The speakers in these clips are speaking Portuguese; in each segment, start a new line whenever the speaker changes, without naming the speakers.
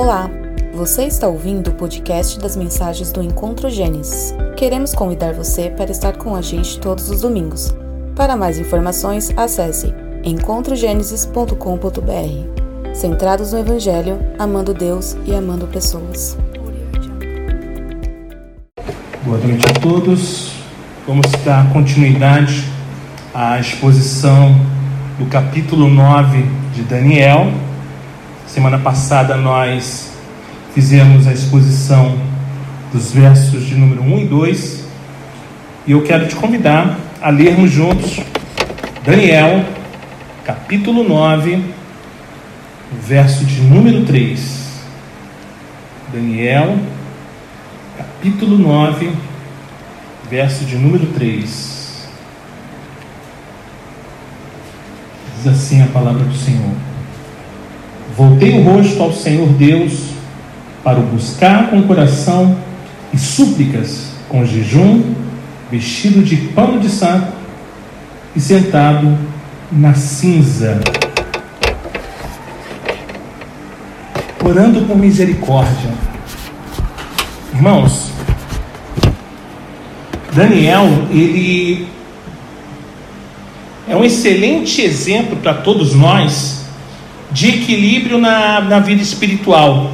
Olá, você está ouvindo o podcast das mensagens do Encontro Gênesis. Queremos convidar você para estar com a gente todos os domingos. Para mais informações, acesse encontrogenesis.com.br. Centrados no Evangelho, amando Deus e amando pessoas.
Boa noite a todos. Vamos dar continuidade à exposição do capítulo 9 de Daniel. Semana passada nós fizemos a exposição dos versos de número 1 e 2. E eu quero te convidar a lermos juntos Daniel, capítulo 9, verso de número 3. Daniel, capítulo 9, verso de número 3. Diz assim a palavra do Senhor: Voltei o rosto ao Senhor Deus para o buscar com coração e súplicas, com jejum, vestido de pano de saco e sentado na cinza, orando por misericórdia. Irmãos, Daniel, ele é um excelente exemplo para todos nós de equilíbrio na, na vida espiritual,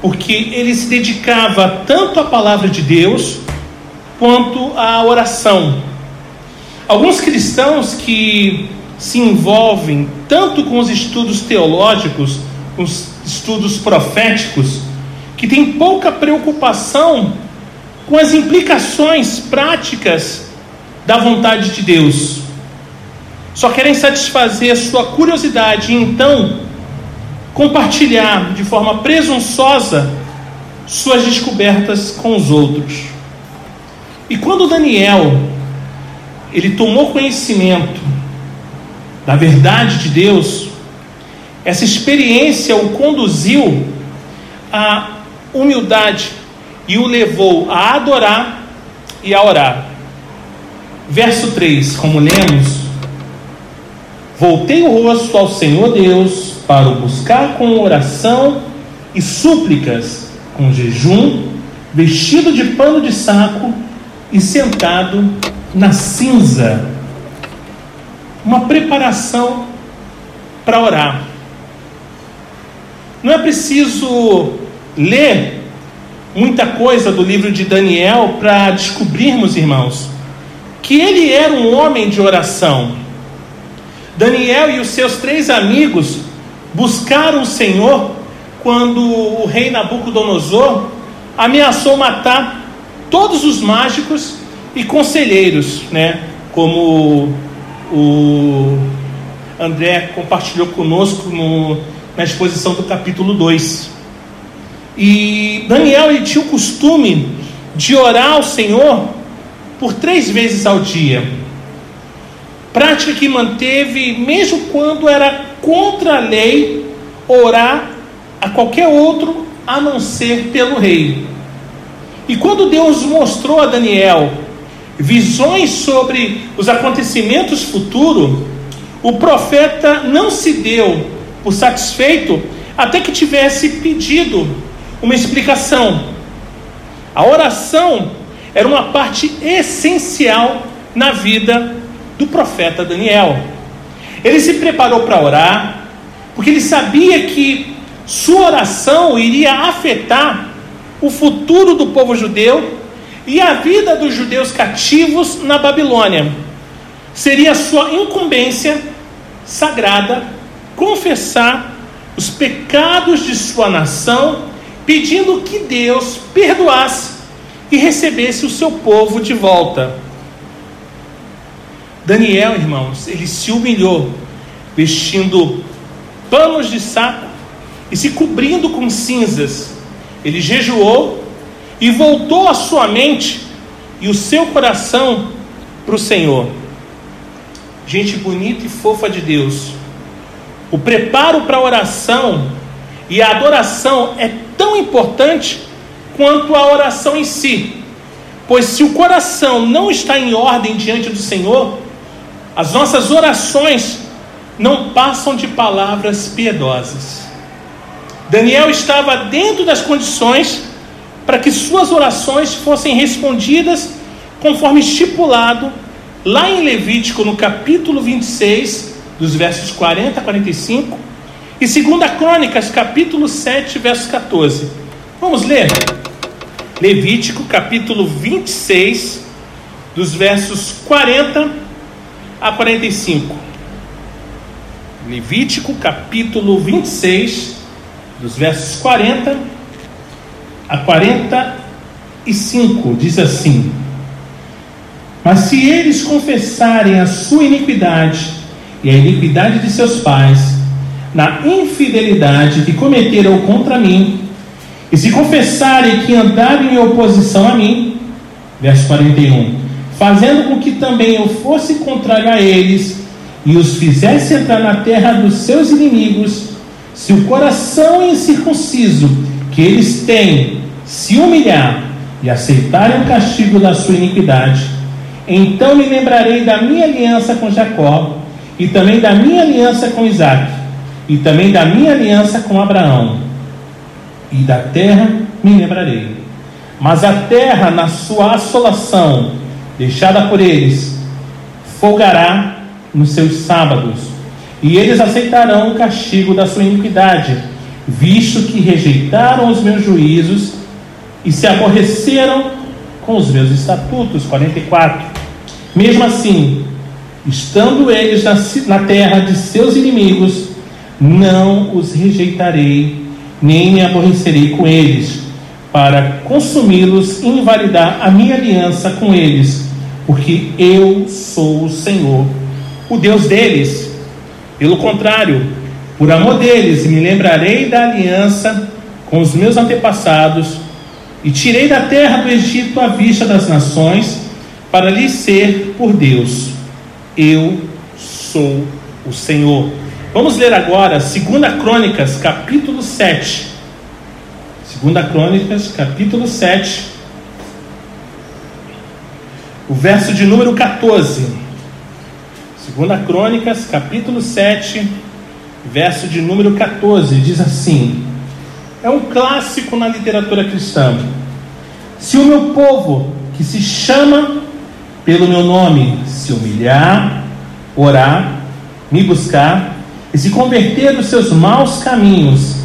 porque ele se dedicava tanto à palavra de Deus quanto à oração. Alguns cristãos que se envolvem tanto com os estudos teológicos, os estudos proféticos, que têm pouca preocupação com as implicações práticas da vontade de Deus só querem satisfazer a sua curiosidade e então compartilhar de forma presunçosa suas descobertas com os outros. E quando Daniel ele tomou conhecimento da verdade de Deus, essa experiência o conduziu à humildade e o levou a adorar e a orar. Verso 3, como lemos, Voltei o rosto ao Senhor Deus para o buscar com oração e súplicas, com jejum, vestido de pano de saco e sentado na cinza. Uma preparação para orar. Não é preciso ler muita coisa do livro de Daniel para descobrirmos, irmãos, que ele era um homem de oração. Daniel e os seus três amigos buscaram o Senhor quando o rei Nabucodonosor ameaçou matar todos os mágicos e conselheiros, né? Como o André compartilhou conosco no, na exposição do capítulo 2. E Daniel ele tinha o costume de orar ao Senhor por três vezes ao dia prática que manteve, mesmo quando era contra a lei, orar a qualquer outro a não ser pelo rei. E quando Deus mostrou a Daniel visões sobre os acontecimentos futuros, o profeta não se deu por satisfeito até que tivesse pedido uma explicação. A oração era uma parte essencial na vida do profeta Daniel. Ele se preparou para orar, porque ele sabia que sua oração iria afetar o futuro do povo judeu e a vida dos judeus cativos na Babilônia. Seria sua incumbência sagrada confessar os pecados de sua nação, pedindo que Deus perdoasse e recebesse o seu povo de volta. Daniel, irmãos, ele se humilhou, vestindo panos de saco e se cobrindo com cinzas. Ele jejuou e voltou a sua mente e o seu coração para o Senhor. Gente bonita e fofa de Deus. O preparo para a oração e a adoração é tão importante quanto a oração em si. Pois se o coração não está em ordem diante do Senhor, as nossas orações não passam de palavras piedosas. Daniel estava dentro das condições para que suas orações fossem respondidas conforme estipulado lá em Levítico, no capítulo 26, dos versos 40 a 45, e 2 Crônicas, capítulo 7, verso 14. Vamos ler? Levítico, capítulo 26, dos versos 40 a 45. Levítico, capítulo 26, dos versos 40 a 45, diz assim: Mas se eles confessarem a sua iniquidade e a iniquidade de seus pais, na infidelidade que cometeram contra mim, e se confessarem que andaram em oposição a mim, verso 41, fazendo com que também eu fosse contrário a eles e os fizesse entrar na terra dos seus inimigos, se o coração incircunciso que eles têm se humilhar e aceitarem o castigo da sua iniquidade, então me lembrarei da minha aliança com Jacó, e também da minha aliança com Isaac, e também da minha aliança com Abraão, e da terra me lembrarei. Mas a terra, na sua assolação, deixada por eles, folgará nos seus sábados, e eles aceitarão o castigo da sua iniquidade, visto que rejeitaram os meus juízos e se aborreceram com os meus estatutos. 44. Mesmo assim, estando eles na, na terra de seus inimigos, não os rejeitarei, nem me aborrecerei com eles, para consumi-los e invalidar a minha aliança com eles, porque eu sou o Senhor, o Deus deles. Pelo contrário, por amor deles, me lembrarei da aliança com os meus antepassados e tirei da terra do Egito à vista das nações, para lhes ser por Deus. Eu sou o Senhor. Vamos ler agora 2 Crônicas, capítulo 7. 2 Crônicas, capítulo 7. O verso de número 14. 2 Crônicas, capítulo 7, verso de número 14, diz assim: é um clássico na literatura cristã. Se o meu povo, que se chama pelo meu nome, se humilhar, orar, me buscar e se converter dos seus maus caminhos,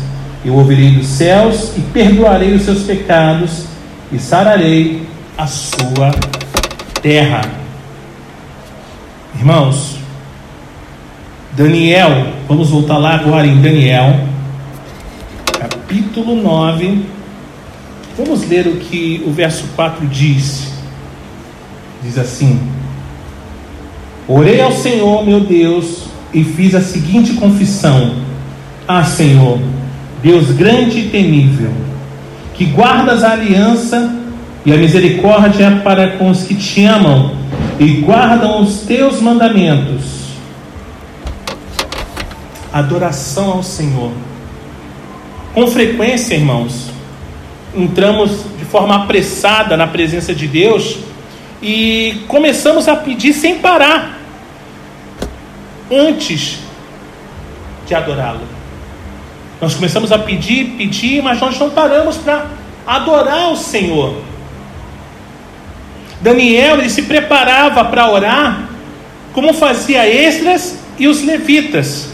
eu ouvirei dos céus e perdoarei os seus pecados e sararei a sua terra. Irmãos, Daniel, vamos voltar lá agora em Daniel, capítulo 9. Vamos ler o que o verso 4 diz. Diz assim: Orei ao Senhor, meu Deus, e fiz a seguinte confissão: Ah, Senhor, Deus grande e temível, que guardas a aliança e a misericórdia para com os que te amam e guardam os teus mandamentos. Adoração ao Senhor. Com frequência, irmãos, entramos de forma apressada na presença de Deus e começamos a pedir sem parar antes de adorá-lo. Nós começamos a pedir, pedir, mas nós não paramos para adorar o Senhor. Daniel ele se preparava para orar, como fazia Esdras e os levitas.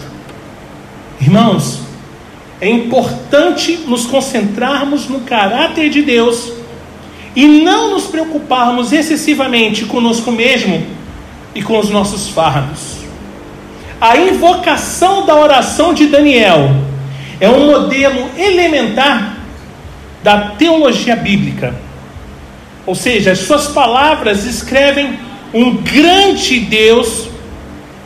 Irmãos, é importante nos concentrarmos no caráter de Deus e não nos preocuparmos excessivamente conosco mesmo e com os nossos fardos. A invocação da oração de Daniel é um modelo elementar da teologia bíblica. Ou seja, as suas palavras escrevem um grande Deus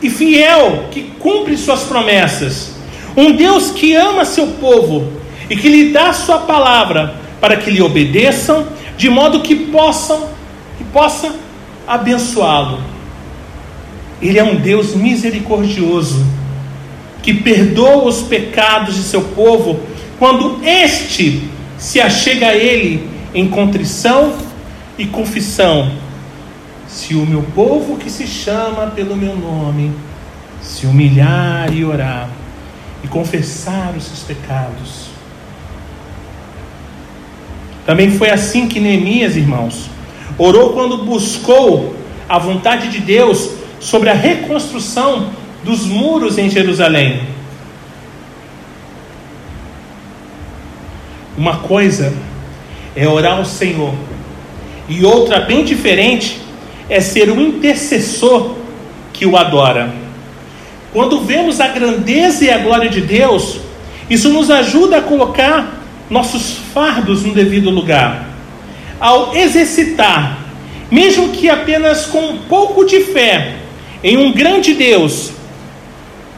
e fiel que cumpre suas promessas um Deus que ama seu povo e que lhe dá sua palavra para que lhe obedeçam, de modo que possam que possa abençoá-lo. Ele é um Deus misericordioso que perdoa os pecados de seu povo quando este se achega a ele em contrição e confissão. Se o meu povo que se chama pelo meu nome se humilhar e orar, e confessar os seus pecados, Também foi assim que Neemias, irmãos, orou quando buscou a vontade de Deus sobre a reconstrução dos muros em Jerusalém. Uma coisa é orar ao Senhor, e outra bem diferente é ser o intercessor que o adora. Quando vemos a grandeza e a glória de Deus, isso nos ajuda a colocar nossos fardos no devido lugar. Ao exercitar, mesmo que apenas com um pouco de fé, em um grande Deus,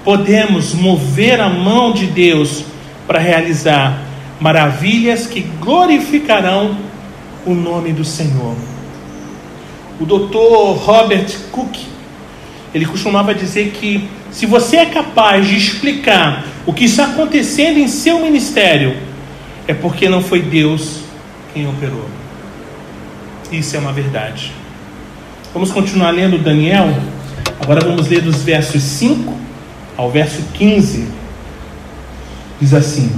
podemos mover a mão de Deus para realizar maravilhas que glorificarão o nome do Senhor. O doutor Robert Cook, ele costumava dizer que se você é capaz de explicar o que está acontecendo em seu ministério, é porque não foi Deus quem operou. Isso é uma verdade. Vamos continuar lendo Daniel. Agora vamos ler dos versos 5 ao verso 15. Diz assim: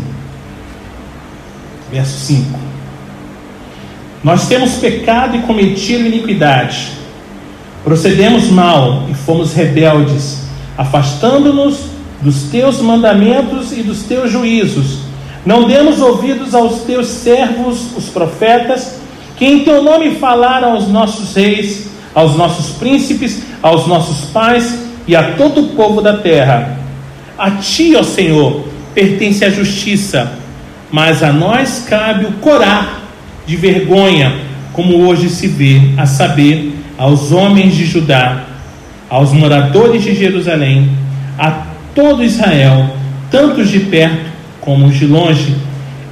Verso 5: Nós temos pecado e cometido iniquidade, procedemos mal e fomos rebeldes, afastando-nos dos teus mandamentos e dos teus juízos. Não demos ouvidos aos teus servos, os profetas, que em teu nome falaram aos nossos reis, aos nossos príncipes, aos nossos pais e a todo o povo da terra. A ti, ó Senhor, pertence a justiça, mas a nós cabe o corar de vergonha, como hoje se vê, a saber, aos homens de Judá, aos moradores de Jerusalém, a todo Israel, tanto de perto como os de longe,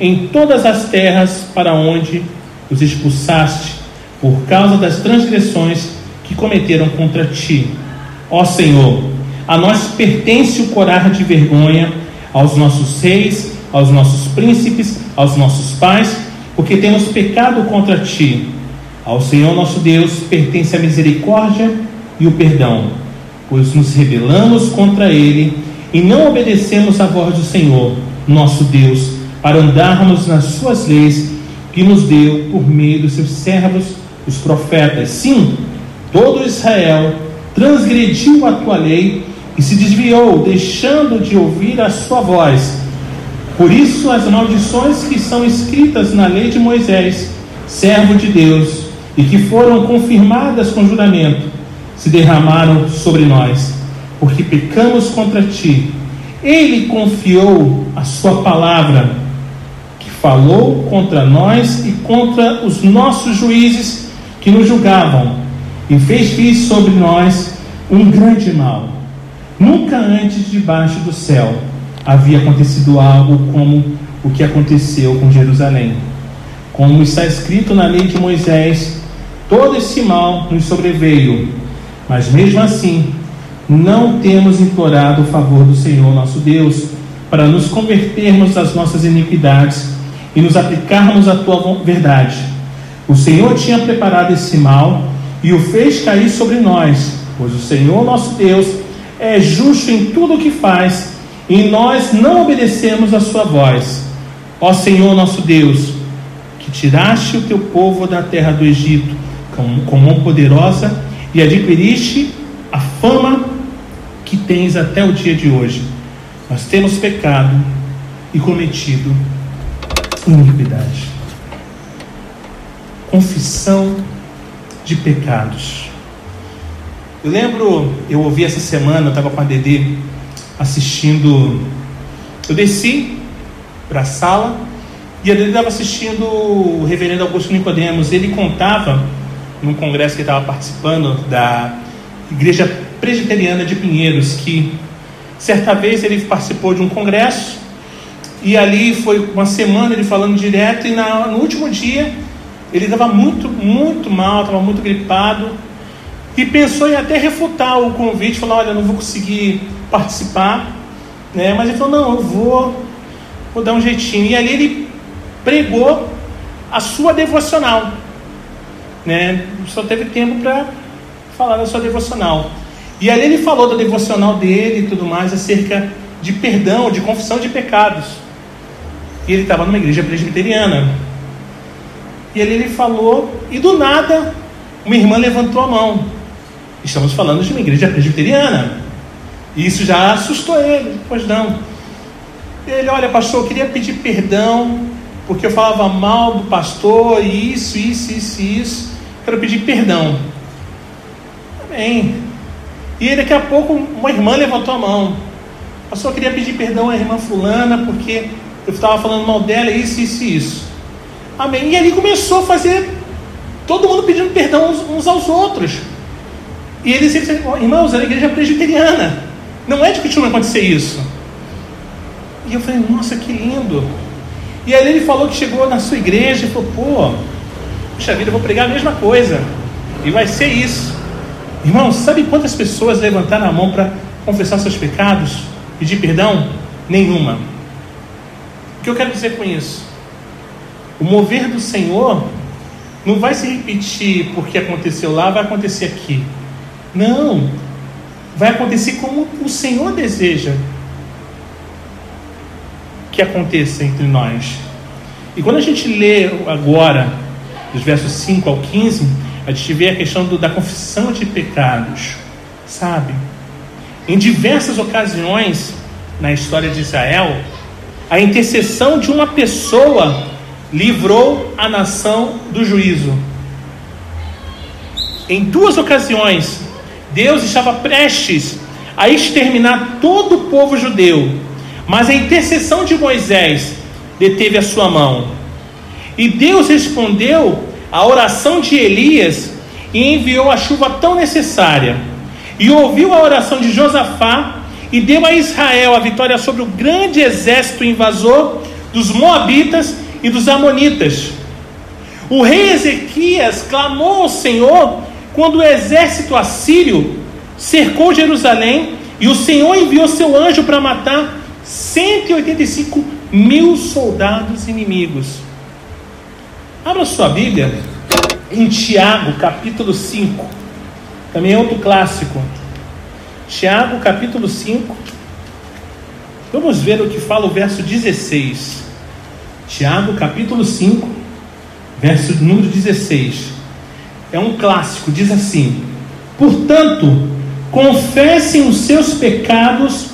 em todas as terras para onde os expulsaste, por causa das transgressões que cometeram contra ti. Ó Senhor, a nós pertence o corar de vergonha aos nossos reis, aos nossos príncipes, aos nossos pais, porque temos pecado contra ti. Ao Senhor nosso Deus pertence a misericórdia e o perdão, pois nos rebelamos contra ele e não obedecemos à voz do Senhor, nosso Deus, para andarmos nas suas leis que nos deu por meio dos seus servos, os profetas. Sim, todo Israel transgrediu a tua lei e se desviou, deixando de ouvir a sua voz. Por isso, as maldições que são escritas na lei de Moisés, servo de Deus, e que foram confirmadas com juramento, se derramaram sobre nós, porque pecamos contra ti. Ele confiou a sua palavra, que falou contra nós e contra os nossos juízes que nos julgavam, e fez vir sobre nós um grande mal Nunca antes debaixo do céu havia acontecido algo como o que aconteceu com Jerusalém. Como está escrito na lei de Moisés, todo esse mal nos sobreveio, mas mesmo assim não temos implorado o favor do Senhor nosso Deus para nos convertermos das nossas iniquidades e nos aplicarmos à tua verdade. O Senhor tinha preparado esse mal e o fez cair sobre nós, pois o Senhor nosso Deus é justo em tudo o que faz, e nós não obedecemos a sua voz. Ó Senhor nosso Deus, que tiraste o teu povo da terra do Egito com, com mão poderosa e adquiriste a fama que tens até o dia de hoje. Nós temos pecado e cometido iniquidade. Confissão de pecados. Eu lembro, eu ouvi essa semana, eu estava com a Dedê assistindo. Eu desci para a sala e a Dedê estava assistindo o reverendo Augusto Nicodemos. Ele contava, num congresso que ele estava participando, da Igreja Presbiteriana de Pinheiros, que certa vez ele participou de um congresso e ali foi uma semana ele falando direto, e na, no último dia ele estava muito, muito mal, estava muito gripado e pensou em até refutar o convite, falar, olha, não vou conseguir participar, né? mas ele falou, não, eu vou, vou dar um jeitinho. E ali ele pregou a sua devocional, né? só teve tempo para falar da sua devocional. E ali ele falou da devocional dele e tudo mais, acerca de perdão, de confissão de pecados. E ele estava numa igreja presbiteriana. E ele, ele falou, e do nada, uma irmã levantou a mão. Estamos falando de uma igreja presbiteriana. E isso já assustou ele. Pois não. Ele, olha, pastor, eu queria pedir perdão, porque eu falava mal do pastor, e isso, isso, isso, isso. Quero pedir perdão. Amém. E daqui a pouco uma irmã levantou a mão. Pastor, eu queria pedir perdão à irmã fulana, porque eu estava falando mal dela, isso, isso isso. Amém. E ali começou a fazer todo mundo pedindo perdão uns, uns aos outros. E eles disseram, irmãos, era a igreja presbiteriana. Não é de que acontecer isso. E eu falei, nossa, que lindo. E aí ele falou que chegou na sua igreja e falou, pô, puxa vida, eu vou pregar a mesma coisa. E vai ser isso. Irmãos, sabe quantas pessoas levantaram a mão para confessar seus pecados, pedir perdão? Nenhuma. O que eu quero dizer com isso? O mover do Senhor não vai se repetir porque aconteceu lá, vai acontecer aqui. Não. Vai acontecer como o Senhor deseja que aconteça entre nós. E quando a gente lê agora, dos versos 5 ao 15, a gente vê a questão do, da confissão de pecados, sabe? Em diversas ocasiões na história de Israel, a intercessão de uma pessoa livrou a nação do juízo. Em duas ocasiões, Deus estava prestes a exterminar todo o povo judeu, mas a intercessão de Moisés deteve a sua mão. E Deus respondeu à oração de Elias e enviou a chuva tão necessária. E ouviu a oração de Josafá e deu a Israel a vitória sobre o grande exército invasor dos Moabitas e dos Amonitas. O rei Ezequias clamou ao Senhor quando o exército assírio cercou Jerusalém e o Senhor enviou seu anjo para matar 185 mil soldados inimigos. Abra sua Bíblia em Tiago, capítulo 5. Também é outro clássico. Tiago, capítulo 5. Vamos ver o que fala o verso 16. Tiago, capítulo 5, verso número 16. É um clássico, diz assim: Portanto, confessem os seus pecados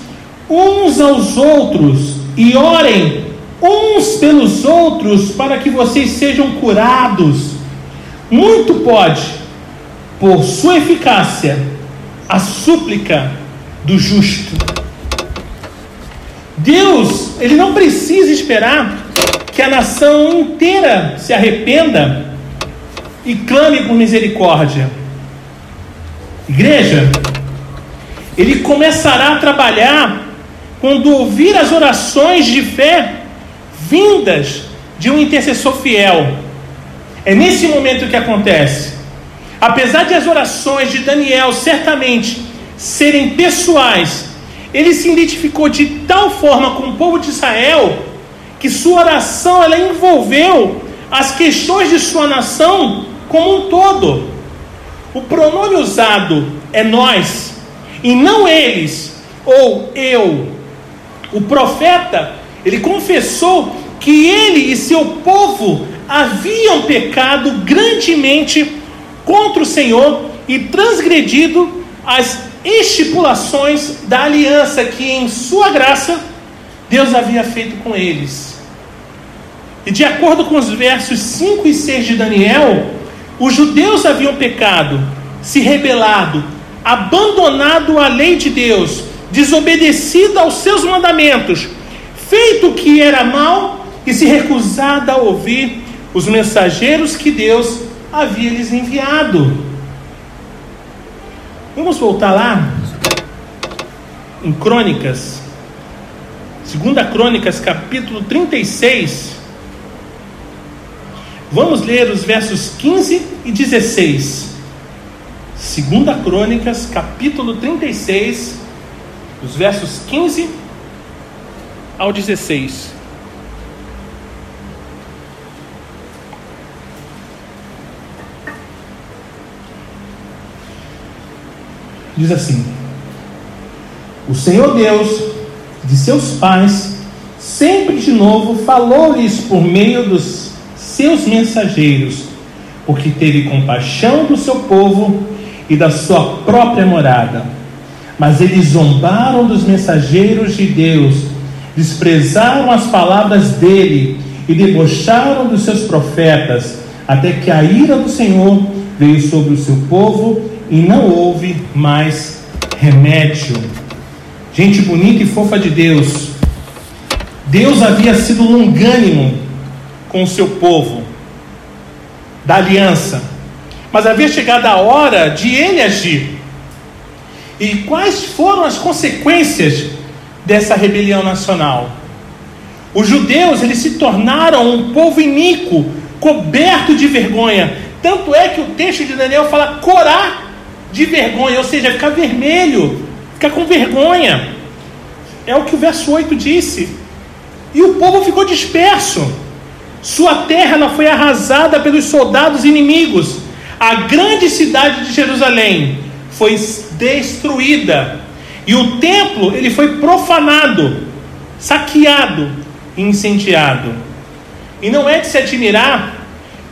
uns aos outros e orem uns pelos outros para que vocês sejam curados. Muito pode, por sua eficácia, a súplica do justo. Deus, ele não precisa esperar que a nação inteira se arrependa e clame por misericórdia. Igreja, ele começará a trabalhar quando ouvir as orações de fé vindas de um intercessor fiel. É nesse momento que acontece. Apesar de as orações de Daniel certamente serem pessoais, ele se identificou de tal forma com o povo de Israel que sua oração ela envolveu as questões de sua nação como um todo. O pronome usado é nós e não eles ou eu. O profeta, ele confessou que ele e seu povo haviam pecado grandemente contra o Senhor e transgredido as estipulações da aliança que em sua graça Deus havia feito com eles. E de acordo com os versos 5 e 6 de Daniel, os judeus haviam pecado, se rebelado, abandonado a lei de Deus, desobedecido aos seus mandamentos, feito o que era mal e se recusado a ouvir os mensageiros que Deus havia lhes enviado. Vamos voltar lá em Crônicas, segunda Crônicas, capítulo 36. Vamos ler os versos 15 e 16. Segunda Crônicas, capítulo 36, os versos 15 ao 16. Diz assim: O Senhor Deus de seus pais sempre de novo falou-lhes por meio dos seus mensageiros, porque teve compaixão do seu povo e da sua própria morada. Mas eles zombaram dos mensageiros de Deus, desprezaram as palavras dele e debocharam dos seus profetas, até que a ira do Senhor veio sobre o seu povo e não houve mais remédio. Gente bonita e fofa de Deus, Deus havia sido longânimo com o seu povo, da aliança, mas havia chegado a hora de ele agir. E quais foram as consequências dessa rebelião nacional? Os judeus eles se tornaram um povo iníquo, coberto de vergonha. Tanto é que o texto de Daniel fala corar de vergonha, ou seja, ficar vermelho, ficar com vergonha. É o que o verso 8 disse. E o povo ficou disperso. Sua terra ela foi arrasada pelos soldados inimigos. A grande cidade de Jerusalém foi destruída. E o templo ele foi profanado, saqueado incendiado. E não é de se admirar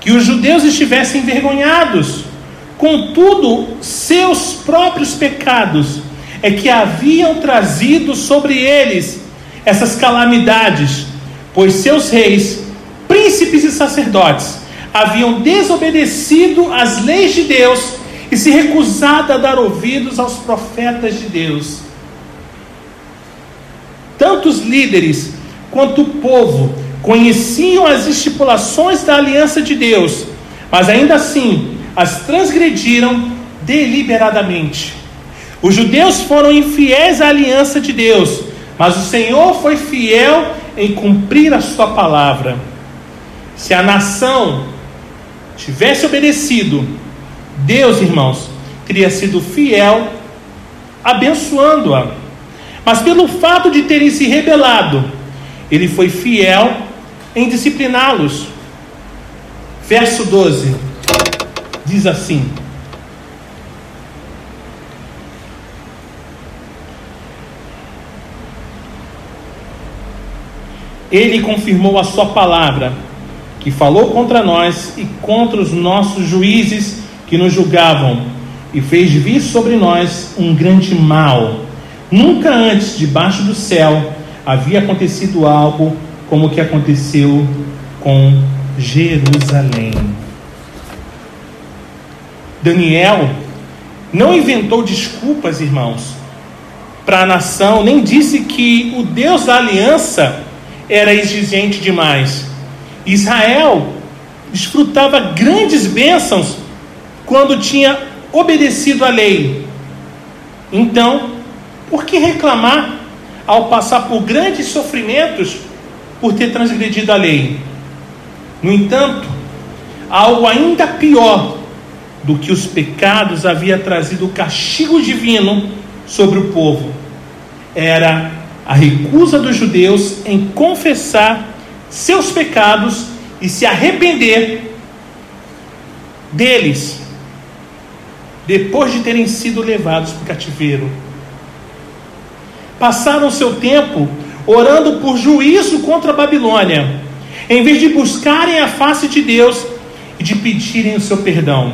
que os judeus estivessem envergonhados. Contudo, seus próprios pecados é que haviam trazido sobre eles essas calamidades, pois seus reis, príncipes e sacerdotes haviam desobedecido às leis de Deus e se recusado a dar ouvidos aos profetas de Deus. Tanto os líderes quanto o povo conheciam as estipulações da aliança de Deus, mas ainda assim as transgrediram deliberadamente. Os judeus foram infiéis à aliança de Deus, mas o Senhor foi fiel em cumprir a sua palavra. Se a nação tivesse obedecido, Deus, irmãos, teria sido fiel, abençoando-a. Mas pelo fato de terem se rebelado, ele foi fiel em discipliná-los. Verso 12 diz assim: ele confirmou a sua palavra, que falou contra nós e contra os nossos juízes que nos julgavam, e fez vir sobre nós um grande mal. Nunca antes, debaixo do céu, havia acontecido algo como o que aconteceu com Jerusalém. Daniel não inventou desculpas, irmãos, para a nação, nem disse que o Deus da aliança era exigente demais. Israel desfrutava grandes bênçãos quando tinha obedecido à lei. Então, por que reclamar ao passar por grandes sofrimentos por ter transgredido a lei? No entanto, algo ainda pior do que os pecados havia trazido o castigo divino sobre o povo era a recusa dos judeus em confessar seus pecados e se arrepender deles, depois de terem sido levados para o cativeiro. Passaram seu tempo orando por juízo contra a Babilônia, em vez de buscarem a face de Deus e de pedirem o seu perdão.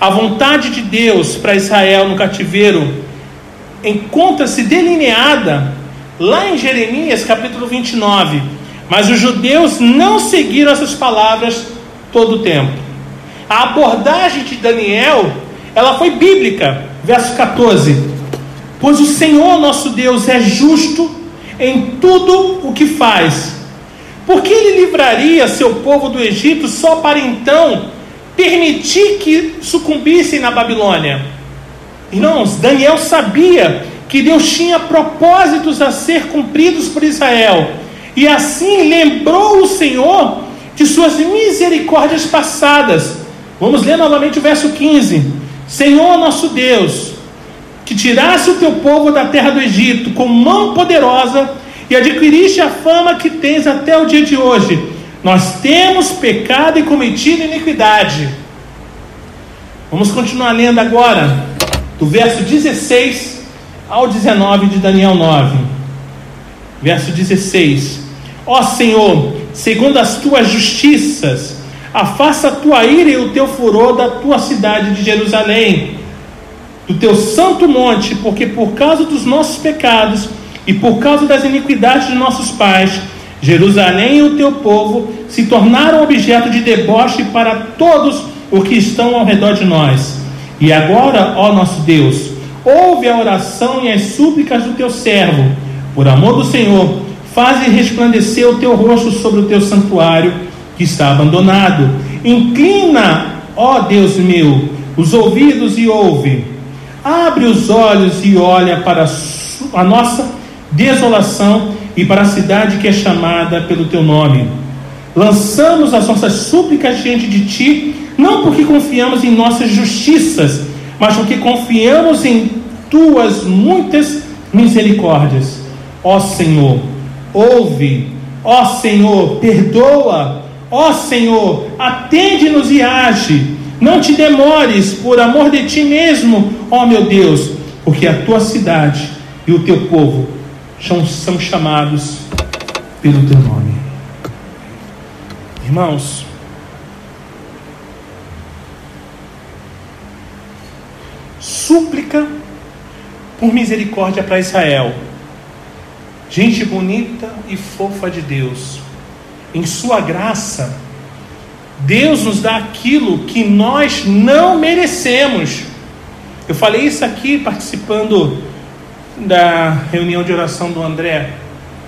A vontade de Deus para Israel no cativeiro encontra-se delineada lá em Jeremias capítulo 29. Mas os judeus não seguiram essas palavras todo o tempo. A abordagem de Daniel, ela foi bíblica. Verso 14. Pois o Senhor nosso Deus é justo em tudo o que faz. Por que ele livraria seu povo do Egito só para então permitir que sucumbissem na Babilônia? Irmãos, Daniel sabia que Deus tinha propósitos a ser cumpridos por Israel. E assim lembrou o Senhor de suas misericórdias passadas. Vamos ler novamente o verso 15: Senhor nosso Deus, que tirasse o teu povo da terra do Egito com mão poderosa e adquiriste a fama que tens até o dia de hoje. Nós temos pecado e cometido iniquidade. Vamos continuar lendo agora, do verso 16 ao 19 de Daniel 9, verso 16: Ó Senhor, segundo as tuas justiças Afasta a tua ira e o teu furor da tua cidade de Jerusalém, do teu santo monte, porque por causa dos nossos pecados e por causa das iniquidades de nossos pais, Jerusalém e o teu povo se tornaram objeto de deboche para todos os que estão ao redor de nós. E agora, ó nosso Deus, ouve a oração e as súplicas do teu servo. Por amor do Senhor, faze resplandecer o teu rosto sobre o teu santuário que está abandonado. Inclina, ó Deus meu, os ouvidos e ouve. Abre os olhos e olha para a nossa desolação e para a cidade que é chamada pelo teu nome. Lançamos as nossas súplicas diante de ti, não porque confiamos em nossas justiças, mas porque confiamos em tuas muitas misericórdias. Ó Senhor, ouve, ó Senhor, perdoa, ó Senhor, atende-nos e age. Não te demores, por amor de ti mesmo, ó meu Deus, porque a tua cidade e o teu povo são, chamados pelo teu nome. Irmãos, súplica por misericórdia para Israel. Gente bonita e fofa de Deus. Em Sua graça, Deus nos dá aquilo que nós não merecemos. Eu falei isso aqui participando da reunião de oração do André,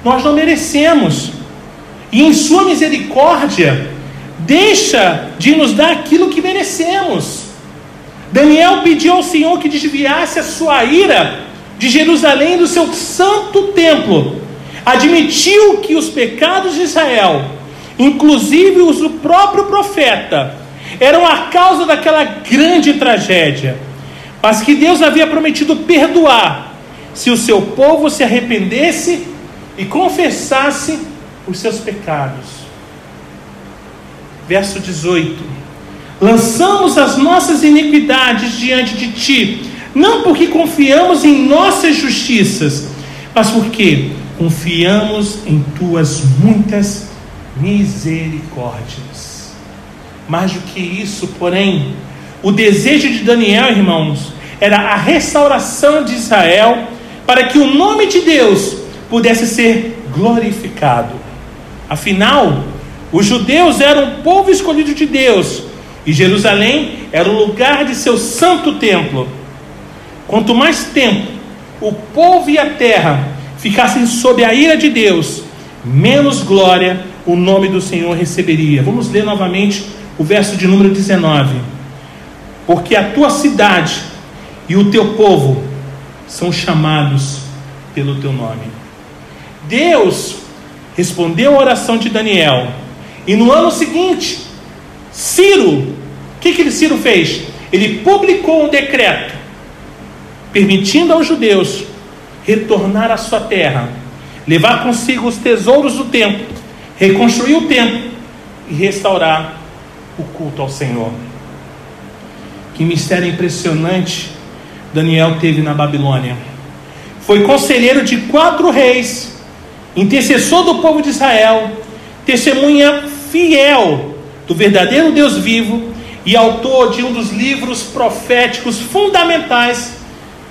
nós não merecemos. E em Sua misericórdia, deixa de nos dar aquilo que merecemos. Daniel pediu ao Senhor que desviasse a sua ira de Jerusalém do seu santo templo. Admitiu que os pecados de Israel, inclusive os do próprio profeta, eram a causa daquela grande tragédia, mas que Deus havia prometido perdoar se o seu povo se arrependesse e confessasse os seus pecados. Verso 18: Lançamos as nossas iniquidades diante de ti, não porque confiamos em nossas justiças, mas porque confiamos em tuas muitas misericórdias. Mais do que isso, porém, o desejo de Daniel, irmãos, era a restauração de Israel para que o nome de Deus pudesse ser glorificado. Afinal, os judeus eram o povo escolhido de Deus e Jerusalém era o lugar de seu santo templo. Quanto mais tempo o povo e a terra ficassem sob a ira de Deus, menos glória o nome do Senhor receberia. Vamos ler novamente o verso de número 19. Porque a tua cidade e o teu povo são chamados pelo teu nome. Deus respondeu a oração de Daniel, e no ano seguinte, Ciro, o que, que Ciro fez? Ele publicou um decreto permitindo aos judeus retornar à sua terra, levar consigo os tesouros do templo, reconstruir o templo e restaurar o culto ao Senhor. Que mistério impressionante Daniel teve na Babilônia. Foi conselheiro de quatro reis, intercessor do povo de Israel, testemunha fiel do verdadeiro Deus vivo e autor de um dos livros proféticos fundamentais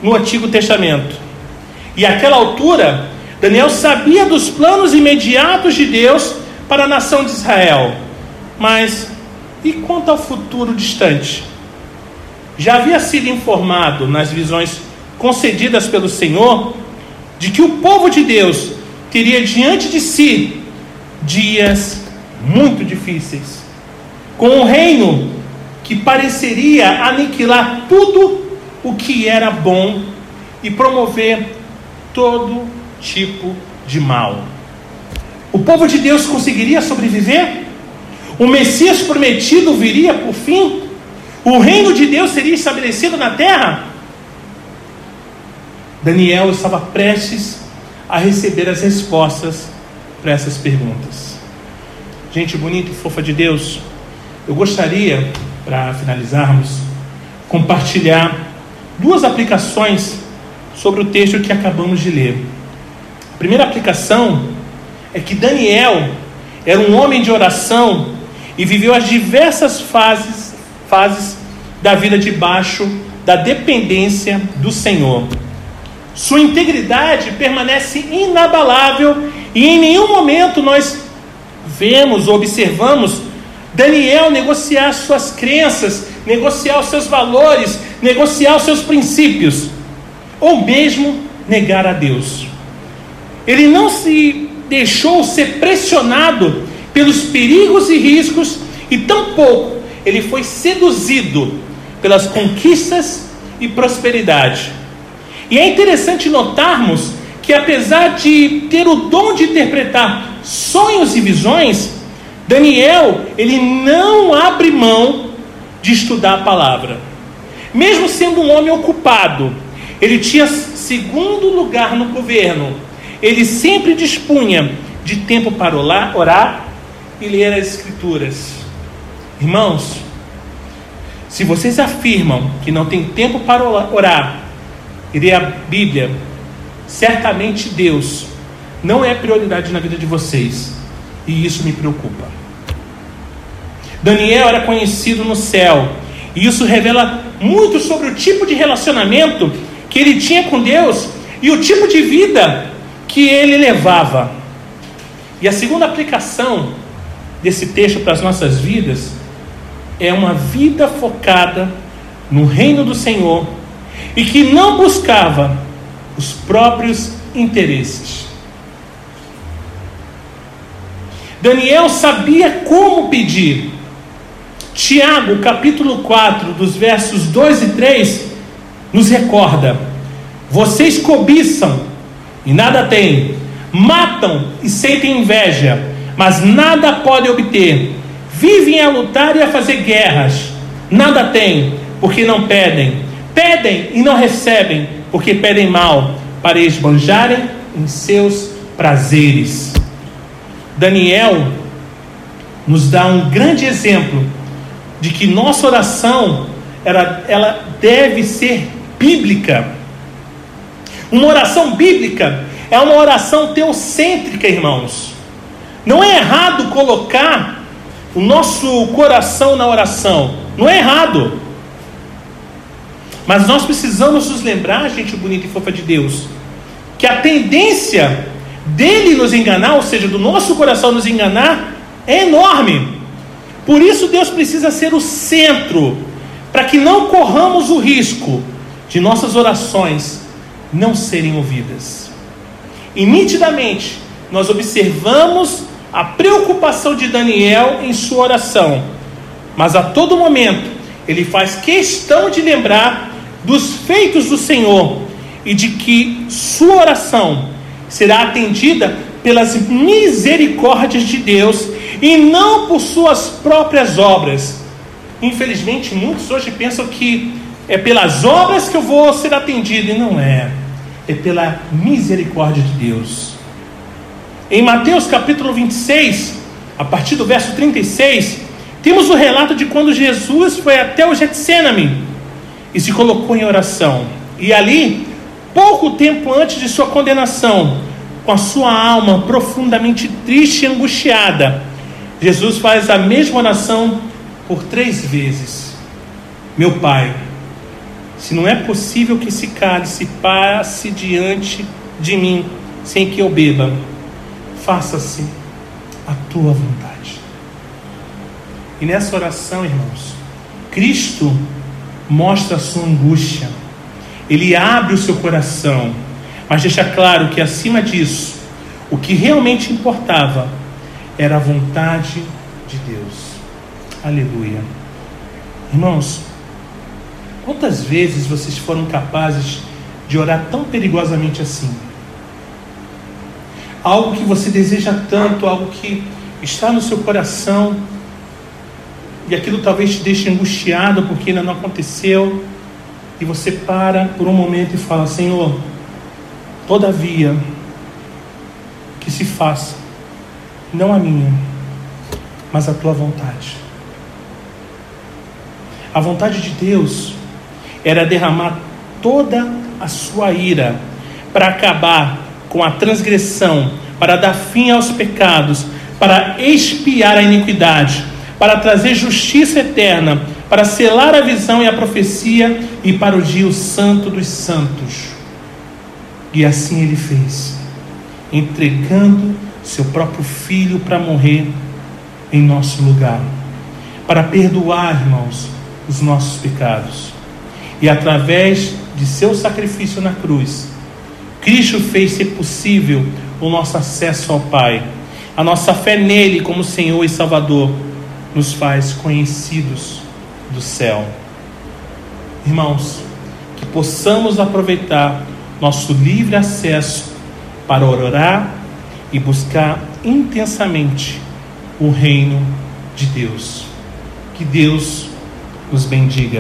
no Antigo Testamento. E àquela altura, Daniel sabia dos planos imediatos de Deus para a nação de Israel. Mas e quanto ao futuro distante? já havia sido informado nas visões concedidas pelo Senhor de que o povo de Deus teria diante de si dias muito difíceis, com um reino que pareceria aniquilar tudo o que era bom e promover todo tipo de mal. O povo de Deus conseguiria sobreviver? O Messias prometido viria por fim? o reino de Deus seria estabelecido na terra? Daniel estava prestes a receber as respostas para essas perguntas. Gente bonita e fofa de Deus, eu gostaria, para finalizarmos, compartilhar duas aplicações sobre o texto que acabamos de ler. A primeira aplicação é que Daniel era um homem de oração e viveu as diversas fases, fases da vida debaixo da dependência do Senhor. Sua integridade permanece inabalável e em nenhum momento nós vemos ou observamos Daniel negociar suas crenças, negociar os seus valores, negociar os seus princípios, ou mesmo negar a Deus. Ele não se deixou ser pressionado pelos perigos e riscos, e tampouco ele foi seduzido pelas conquistas e prosperidade. E é interessante notarmos que, apesar de ter o dom de interpretar sonhos e visões, Daniel ele não abre mão de estudar a palavra. Mesmo sendo um homem ocupado, ele tinha segundo lugar no governo. Ele sempre dispunha de tempo para orar e ler as escrituras. Irmãos, se vocês afirmam que não tem tempo para orar e ler a Bíblia, certamente Deus não é prioridade na vida de vocês. E isso me preocupa. Daniel era conhecido no céu, e isso revela muito sobre o tipo de relacionamento que ele tinha com Deus e o tipo de vida que ele levava. E a segunda aplicação desse texto para as nossas vidas é uma vida focada no reino do Senhor e que não buscava os próprios interesses. Daniel sabia como pedir. Tiago, capítulo 4, dos versos 2 e 3, nos recorda: Vocês cobiçam e nada têm, matam e sentem inveja, mas nada podem obter Vivem a lutar e a fazer guerras. Nada têm, porque não pedem. Pedem e não recebem, porque pedem mal, para esbanjarem em seus prazeres. Daniel nos dá um grande exemplo de que nossa oração ela, ela deve ser bíblica. Uma oração bíblica é uma oração teocêntrica, irmãos. Não é errado colocar o nosso coração na oração. Não é errado. Mas nós precisamos nos lembrar, gente bonita e fofa de Deus, que a tendência dele nos enganar, ou seja, do nosso coração nos enganar, é enorme. Por isso Deus precisa ser o centro, para que não corramos o risco de nossas orações não serem ouvidas. E nitidamente nós observamos a preocupação de Daniel em sua oração, mas a todo momento ele faz questão de lembrar dos feitos do Senhor e de que sua oração será atendida pelas misericórdias de Deus e não por suas próprias obras. Infelizmente, muitos hoje pensam que é pelas obras que eu vou ser atendido, e não é. É pela misericórdia de Deus. Em Mateus capítulo 26, a partir do verso 36, temos o relato de quando Jesus foi até o Getsemane e se colocou em oração. E ali, pouco tempo antes de sua condenação, com a sua alma profundamente triste e angustiada, Jesus faz a mesma oração por três vezes: Meu Pai, se não é possível que esse cálice passe diante de mim sem que eu beba, faça-se a tua vontade. E nessa oração, irmãos, Cristo mostra a sua angústia, ele abre o seu coração, mas deixa claro que acima disso, o que realmente importava era a vontade de Deus. Aleluia. Irmãos, quantas vezes vocês foram capazes de orar tão perigosamente assim? algo que você deseja tanto, algo que está no seu coração, e aquilo talvez te deixe angustiado porque ainda não aconteceu, e você para por um momento e fala: Senhor, todavia, que se faça, não a minha, mas a tua vontade. A vontade de Deus era derramar toda a sua ira para acabar com a transgressão, para dar fim aos pecados, para expiar a iniquidade, para trazer justiça eterna, para selar a visão e a profecia e para o dia santo dos santos. E assim ele fez, entregando seu próprio filho para morrer em nosso lugar, para perdoar, irmãos, os nossos pecados. E através de seu sacrifício na cruz, Cristo fez ser possível o nosso acesso ao Pai. A nossa fé nele como Senhor e Salvador nos faz conhecidos do céu. Irmãos, que possamos aproveitar nosso livre acesso para orar e buscar intensamente o reino de Deus. Que Deus nos bendiga.